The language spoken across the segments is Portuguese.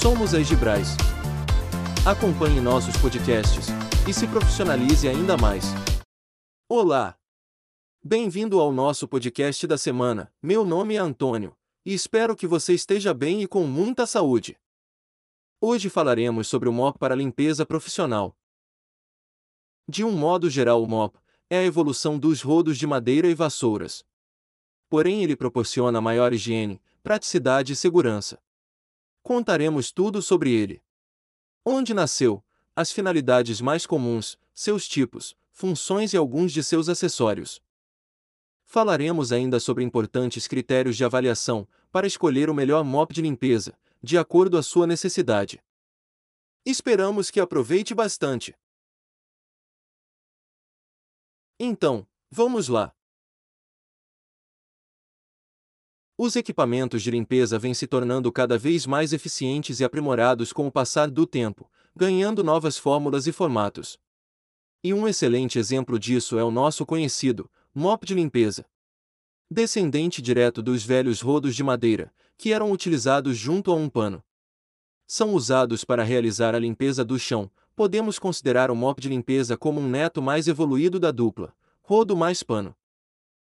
Somos a Egibrais. Acompanhe nossos podcasts e se profissionalize ainda mais. Olá! Bem-vindo ao nosso podcast da semana. Meu nome é Antônio e espero que você esteja bem e com muita saúde. Hoje falaremos sobre o MOP para limpeza profissional. De um modo geral, o MOP é a evolução dos rodos de madeira e vassouras. Porém, ele proporciona maior higiene, praticidade e segurança. Contaremos tudo sobre ele. Onde nasceu, as finalidades mais comuns, seus tipos, funções e alguns de seus acessórios. Falaremos ainda sobre importantes critérios de avaliação para escolher o melhor mop de limpeza, de acordo à sua necessidade. Esperamos que aproveite bastante. Então, vamos lá. Os equipamentos de limpeza vêm se tornando cada vez mais eficientes e aprimorados com o passar do tempo, ganhando novas fórmulas e formatos. E um excelente exemplo disso é o nosso conhecido mop de limpeza. Descendente direto dos velhos rodos de madeira, que eram utilizados junto a um pano. São usados para realizar a limpeza do chão. Podemos considerar o mop de limpeza como um neto mais evoluído da dupla, rodo mais pano.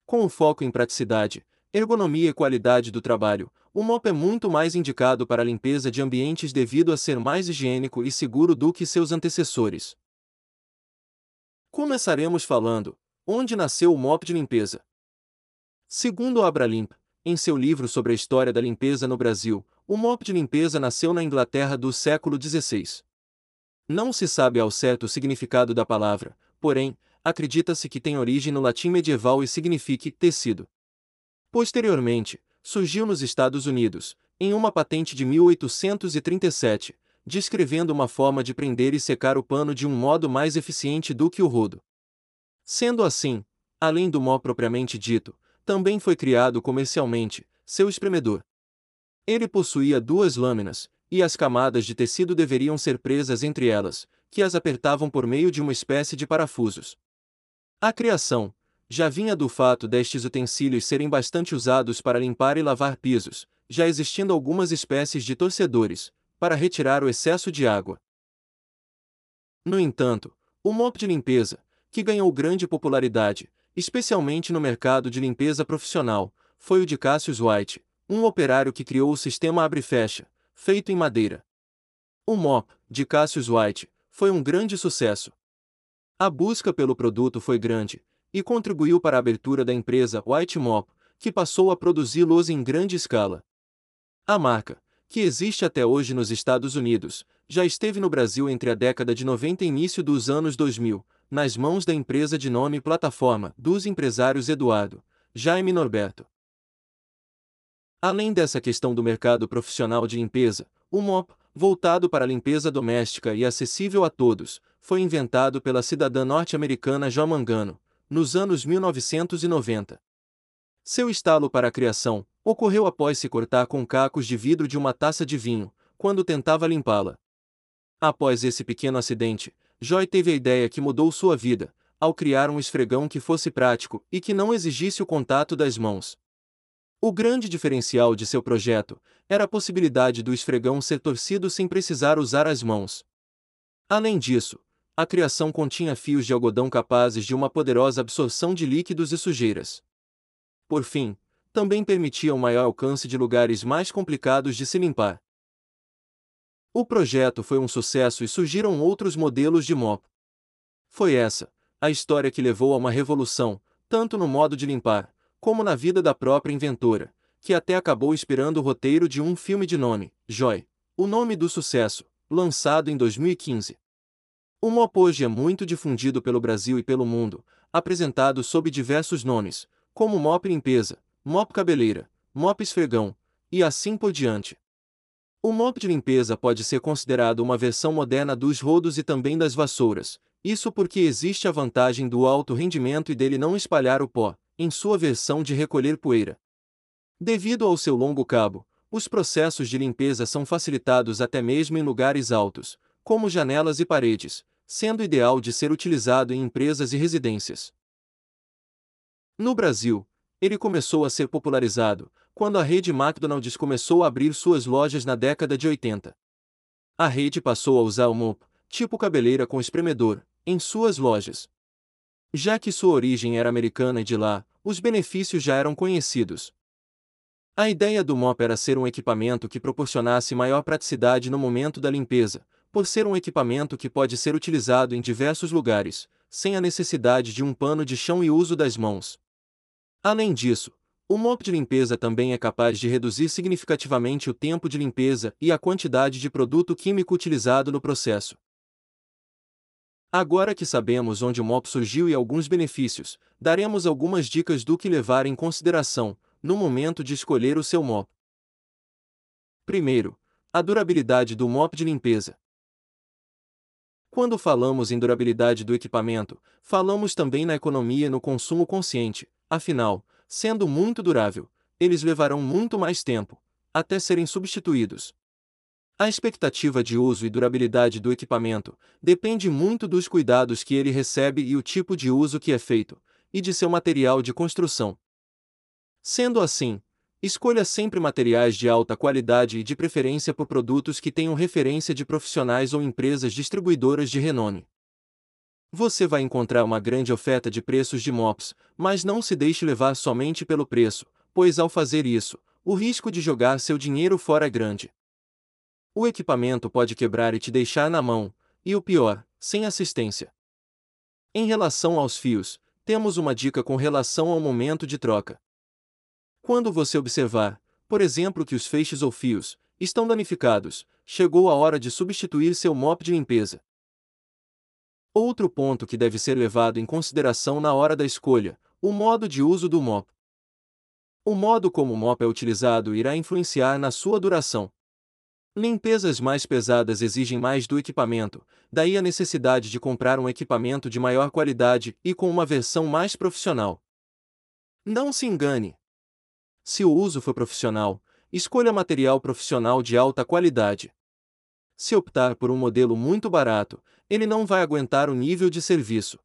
Com o foco em praticidade, Ergonomia e qualidade do trabalho. O MOP é muito mais indicado para a limpeza de ambientes devido a ser mais higiênico e seguro do que seus antecessores. Começaremos falando: onde nasceu o MOP de limpeza? Segundo Abralimp, em seu livro sobre a história da limpeza no Brasil, o MOP de limpeza nasceu na Inglaterra do século XVI. Não se sabe ao certo o significado da palavra, porém, acredita-se que tem origem no latim medieval e signifique tecido. Posteriormente, surgiu nos Estados Unidos, em uma patente de 1837, descrevendo uma forma de prender e secar o pano de um modo mais eficiente do que o rodo. Sendo assim, além do mó propriamente dito, também foi criado comercialmente seu espremedor. Ele possuía duas lâminas, e as camadas de tecido deveriam ser presas entre elas, que as apertavam por meio de uma espécie de parafusos. A criação, já vinha do fato destes utensílios serem bastante usados para limpar e lavar pisos, já existindo algumas espécies de torcedores, para retirar o excesso de água. No entanto, o mop de limpeza, que ganhou grande popularidade, especialmente no mercado de limpeza profissional, foi o de Cassius White, um operário que criou o sistema abre-fecha, feito em madeira. O mop, de Cassius White, foi um grande sucesso. A busca pelo produto foi grande, e contribuiu para a abertura da empresa White Mop, que passou a produzi-los em grande escala. A marca, que existe até hoje nos Estados Unidos, já esteve no Brasil entre a década de 90 e início dos anos 2000, nas mãos da empresa de nome Plataforma dos empresários Eduardo, Jaime Norberto. Além dessa questão do mercado profissional de limpeza, o MOP, voltado para a limpeza doméstica e acessível a todos, foi inventado pela cidadã norte-americana Jo Mangano, nos anos 1990. Seu estalo para a criação ocorreu após se cortar com cacos de vidro de uma taça de vinho, quando tentava limpá-la. Após esse pequeno acidente, Joy teve a ideia que mudou sua vida, ao criar um esfregão que fosse prático e que não exigisse o contato das mãos. O grande diferencial de seu projeto era a possibilidade do esfregão ser torcido sem precisar usar as mãos. Além disso, a criação continha fios de algodão capazes de uma poderosa absorção de líquidos e sujeiras. Por fim, também permitia um maior alcance de lugares mais complicados de se limpar. O projeto foi um sucesso e surgiram outros modelos de mop. Foi essa a história que levou a uma revolução, tanto no modo de limpar, como na vida da própria inventora, que até acabou inspirando o roteiro de um filme de nome, Joy, o nome do sucesso, lançado em 2015. O mop hoje é muito difundido pelo Brasil e pelo mundo, apresentado sob diversos nomes, como mop limpeza, mop cabeleira, mop esfregão, e assim por diante. O mop de limpeza pode ser considerado uma versão moderna dos rodos e também das vassouras, isso porque existe a vantagem do alto rendimento e dele não espalhar o pó, em sua versão de recolher poeira. Devido ao seu longo cabo, os processos de limpeza são facilitados até mesmo em lugares altos, como janelas e paredes, sendo ideal de ser utilizado em empresas e residências. No Brasil, ele começou a ser popularizado quando a rede McDonald's começou a abrir suas lojas na década de 80. A rede passou a usar o mop, tipo cabeleira com espremedor, em suas lojas. Já que sua origem era americana e de lá, os benefícios já eram conhecidos. A ideia do mop era ser um equipamento que proporcionasse maior praticidade no momento da limpeza, por ser um equipamento que pode ser utilizado em diversos lugares, sem a necessidade de um pano de chão e uso das mãos. Além disso, o mop de limpeza também é capaz de reduzir significativamente o tempo de limpeza e a quantidade de produto químico utilizado no processo. Agora que sabemos onde o mop surgiu e alguns benefícios, daremos algumas dicas do que levar em consideração no momento de escolher o seu mop. Primeiro, a durabilidade do mop de limpeza. Quando falamos em durabilidade do equipamento, falamos também na economia e no consumo consciente, afinal, sendo muito durável, eles levarão muito mais tempo, até serem substituídos. A expectativa de uso e durabilidade do equipamento depende muito dos cuidados que ele recebe e o tipo de uso que é feito, e de seu material de construção. Sendo assim, Escolha sempre materiais de alta qualidade e de preferência por produtos que tenham referência de profissionais ou empresas distribuidoras de renome. Você vai encontrar uma grande oferta de preços de mops, mas não se deixe levar somente pelo preço, pois ao fazer isso, o risco de jogar seu dinheiro fora é grande. O equipamento pode quebrar e te deixar na mão, e o pior, sem assistência. Em relação aos fios, temos uma dica com relação ao momento de troca. Quando você observar, por exemplo, que os feixes ou fios estão danificados, chegou a hora de substituir seu mop de limpeza. Outro ponto que deve ser levado em consideração na hora da escolha: o modo de uso do mop. O modo como o mop é utilizado irá influenciar na sua duração. Limpezas mais pesadas exigem mais do equipamento, daí a necessidade de comprar um equipamento de maior qualidade e com uma versão mais profissional. Não se engane! Se o uso for profissional, escolha material profissional de alta qualidade. Se optar por um modelo muito barato, ele não vai aguentar o nível de serviço.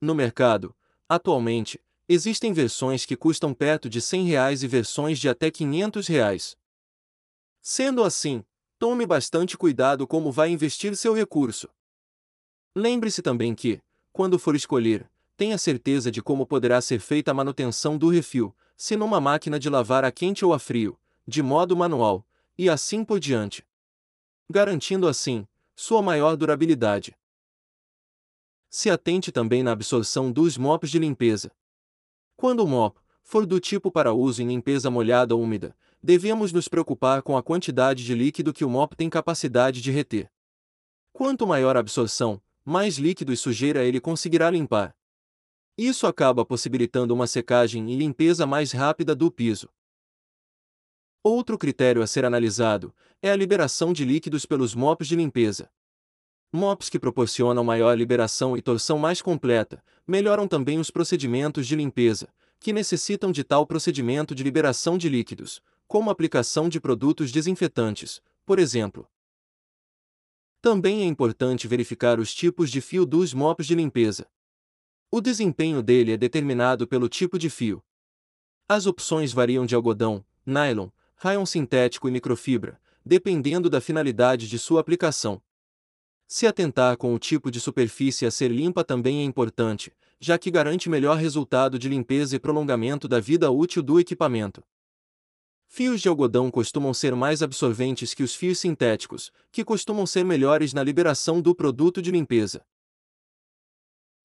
No mercado, atualmente, existem versões que custam perto de 100 reais e versões de até 500 reais. Sendo assim, tome bastante cuidado como vai investir seu recurso. Lembre-se também que, quando for escolher, tenha certeza de como poderá ser feita a manutenção do refil, se numa máquina de lavar a quente ou a frio, de modo manual, e assim por diante. Garantindo assim, sua maior durabilidade. Se atente também na absorção dos mops de limpeza. Quando o mop for do tipo para uso em limpeza molhada ou úmida, devemos nos preocupar com a quantidade de líquido que o mop tem capacidade de reter. Quanto maior a absorção, mais líquido e sujeira ele conseguirá limpar. Isso acaba possibilitando uma secagem e limpeza mais rápida do piso. Outro critério a ser analisado é a liberação de líquidos pelos mops de limpeza. Mops que proporcionam maior liberação e torção mais completa, melhoram também os procedimentos de limpeza, que necessitam de tal procedimento de liberação de líquidos, como aplicação de produtos desinfetantes, por exemplo. Também é importante verificar os tipos de fio dos mops de limpeza. O desempenho dele é determinado pelo tipo de fio. As opções variam de algodão, nylon, rayon sintético e microfibra, dependendo da finalidade de sua aplicação. Se atentar com o tipo de superfície a ser limpa também é importante, já que garante melhor resultado de limpeza e prolongamento da vida útil do equipamento. Fios de algodão costumam ser mais absorventes que os fios sintéticos, que costumam ser melhores na liberação do produto de limpeza.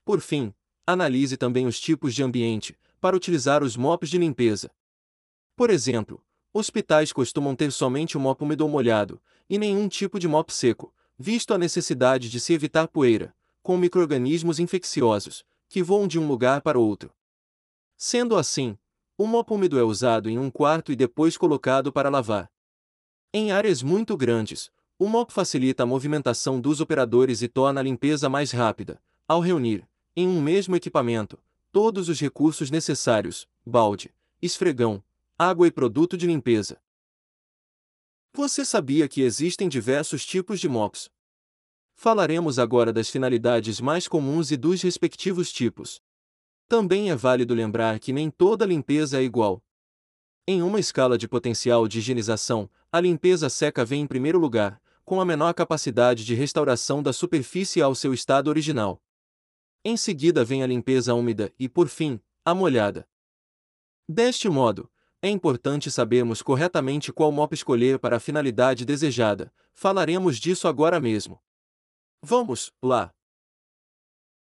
Por fim, Analise também os tipos de ambiente, para utilizar os mops de limpeza. Por exemplo, hospitais costumam ter somente o mop úmido ou molhado, e nenhum tipo de mop seco, visto a necessidade de se evitar poeira, com microrganismos infecciosos, que voam de um lugar para outro. Sendo assim, o mop úmido é usado em um quarto e depois colocado para lavar. Em áreas muito grandes, o mop facilita a movimentação dos operadores e torna a limpeza mais rápida, ao reunir, em um mesmo equipamento, todos os recursos necessários: balde, esfregão, água e produto de limpeza. Você sabia que existem diversos tipos de mops? Falaremos agora das finalidades mais comuns e dos respectivos tipos. Também é válido lembrar que nem toda limpeza é igual. Em uma escala de potencial de higienização, a limpeza seca vem em primeiro lugar, com a menor capacidade de restauração da superfície ao seu estado original. Em seguida vem a limpeza úmida e, por fim, a molhada. Deste modo, é importante sabermos corretamente qual mop escolher para a finalidade desejada. Falaremos disso agora mesmo. Vamos lá.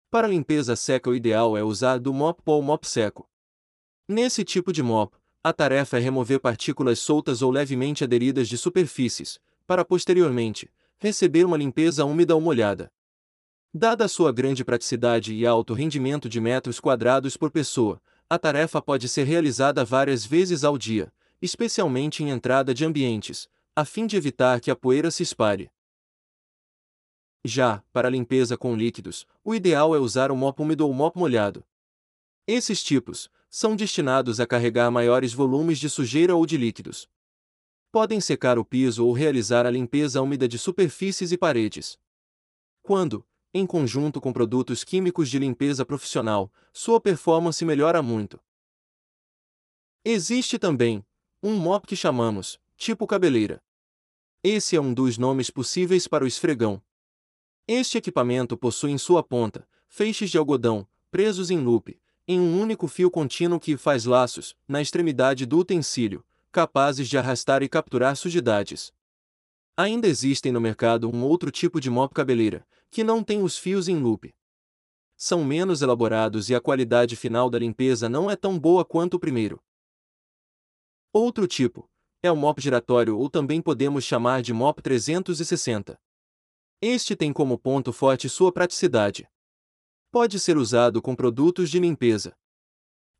Para limpeza seca, o ideal é usar do mop ou mop seco. Nesse tipo de mop, a tarefa é remover partículas soltas ou levemente aderidas de superfícies, para posteriormente receber uma limpeza úmida ou molhada. Dada sua grande praticidade e alto rendimento de metros quadrados por pessoa, a tarefa pode ser realizada várias vezes ao dia, especialmente em entrada de ambientes, a fim de evitar que a poeira se espalhe. Já, para limpeza com líquidos, o ideal é usar o mop úmido ou mop molhado. Esses tipos são destinados a carregar maiores volumes de sujeira ou de líquidos. Podem secar o piso ou realizar a limpeza úmida de superfícies e paredes. Quando, em conjunto com produtos químicos de limpeza profissional, sua performance melhora muito. Existe também um mop que chamamos tipo cabeleira. Esse é um dos nomes possíveis para o esfregão. Este equipamento possui em sua ponta feixes de algodão, presos em loop, em um único fio contínuo que faz laços, na extremidade do utensílio, capazes de arrastar e capturar sujidades. Ainda existem no mercado um outro tipo de mop cabeleira, que não tem os fios em loop. São menos elaborados e a qualidade final da limpeza não é tão boa quanto o primeiro. Outro tipo é o mop giratório ou também podemos chamar de mop 360. Este tem como ponto forte sua praticidade. Pode ser usado com produtos de limpeza.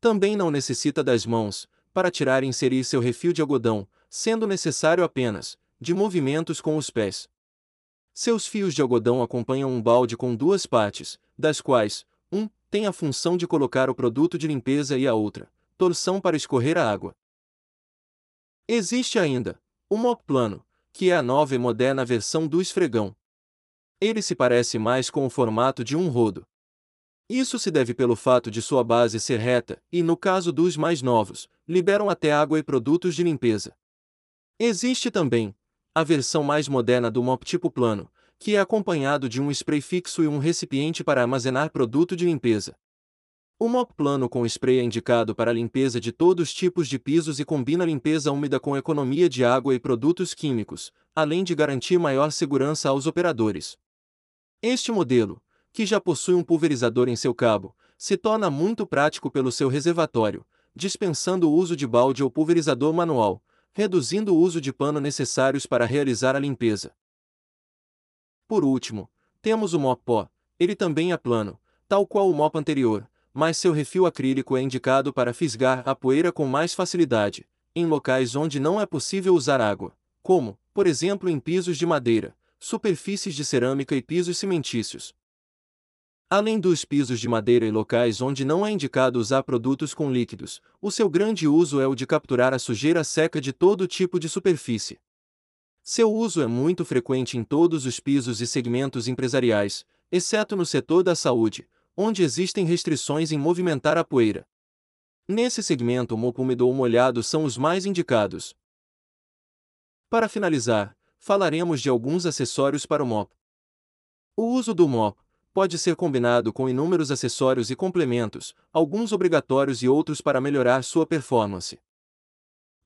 Também não necessita das mãos, para tirar e inserir seu refil de algodão, sendo necessário apenas, de movimentos com os pés. Seus fios de algodão acompanham um balde com duas partes, das quais, um, tem a função de colocar o produto de limpeza e a outra, torção para escorrer a água. Existe ainda, o mop plano, que é a nova e moderna versão do esfregão, ele se parece mais com o formato de um rodo. Isso se deve pelo fato de sua base ser reta e, no caso dos mais novos, liberam até água e produtos de limpeza. Existe também a versão mais moderna do mop tipo plano, que é acompanhado de um spray fixo e um recipiente para armazenar produto de limpeza. O mop plano com spray é indicado para limpeza de todos os tipos de pisos e combina limpeza úmida com economia de água e produtos químicos, além de garantir maior segurança aos operadores. Este modelo, que já possui um pulverizador em seu cabo, se torna muito prático pelo seu reservatório, dispensando o uso de balde ou pulverizador manual, reduzindo o uso de pano necessários para realizar a limpeza. Por último, temos o mop pó, ele também é plano, tal qual o mop anterior, mas seu refil acrílico é indicado para fisgar a poeira com mais facilidade, em locais onde não é possível usar água, como, por exemplo, em pisos de madeira, superfícies de cerâmica e pisos cimentícios. Além dos pisos de madeira e locais onde não é indicado usar produtos com líquidos, o seu grande uso é o de capturar a sujeira seca de todo tipo de superfície. Seu uso é muito frequente em todos os pisos e segmentos empresariais, exceto no setor da saúde, onde existem restrições em movimentar a poeira. Nesse segmento, o mop úmido ou molhado são os mais indicados. Para finalizar, falaremos de alguns acessórios para o mop. O uso do mop pode ser combinado com inúmeros acessórios e complementos, alguns obrigatórios e outros para melhorar sua performance.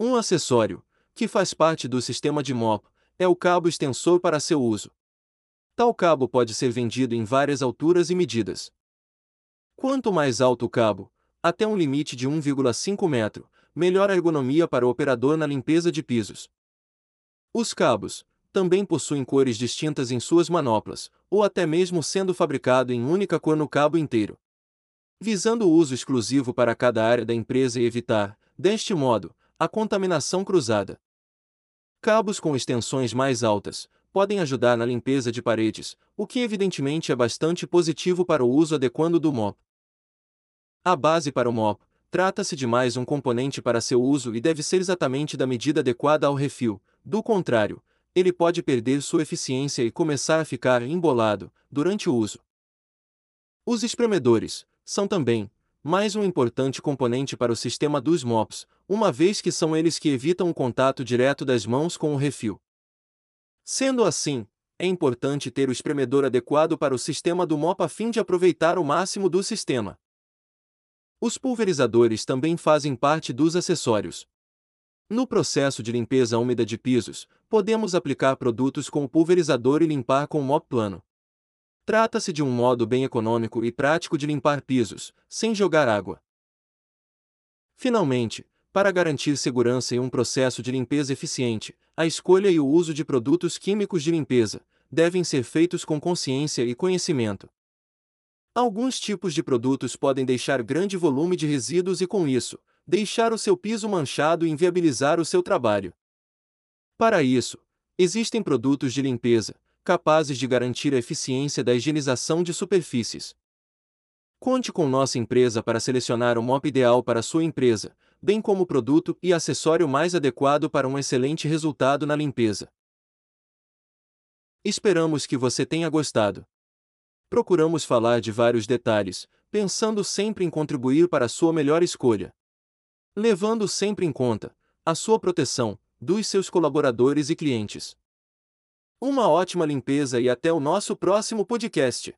Um acessório, que faz parte do sistema de mop, é o cabo extensor para seu uso. Tal cabo pode ser vendido em várias alturas e medidas. Quanto mais alto o cabo, até um limite de 1,5 metro, melhor a ergonomia para o operador na limpeza de pisos. Os cabos também possuem cores distintas em suas manoplas, ou até mesmo sendo fabricado em única cor no cabo inteiro. Visando o uso exclusivo para cada área da empresa e evitar, deste modo, a contaminação cruzada. Cabos com extensões mais altas podem ajudar na limpeza de paredes, o que evidentemente é bastante positivo para o uso adequado do mop. A base para o mop trata-se de mais um componente para seu uso e deve ser exatamente da medida adequada ao refil, do contrário, ele pode perder sua eficiência e começar a ficar embolado durante o uso. Os espremedores são também mais um importante componente para o sistema dos mops, uma vez que são eles que evitam o contato direto das mãos com o refil. Sendo assim, é importante ter o espremedor adequado para o sistema do MOP a fim de aproveitar o máximo do sistema. Os pulverizadores também fazem parte dos acessórios. No processo de limpeza úmida de pisos, podemos aplicar produtos com pulverizador e limpar com mop plano. Trata-se de um modo bem econômico e prático de limpar pisos, sem jogar água. Finalmente, para garantir segurança e um processo de limpeza eficiente, a escolha e o uso de produtos químicos de limpeza devem ser feitos com consciência e conhecimento. Alguns tipos de produtos podem deixar grande volume de resíduos e, com isso, deixar o seu piso manchado e inviabilizar o seu trabalho. Para isso, existem produtos de limpeza capazes de garantir a eficiência da higienização de superfícies. Conte com nossa empresa para selecionar o MOP ideal para sua empresa, bem como o produto e acessório mais adequado para um excelente resultado na limpeza. Esperamos que você tenha gostado. Procuramos falar de vários detalhes, pensando sempre em contribuir para a sua melhor escolha levando sempre em conta a sua proteção, dos seus colaboradores e clientes. Uma ótima limpeza e até o nosso próximo podcast.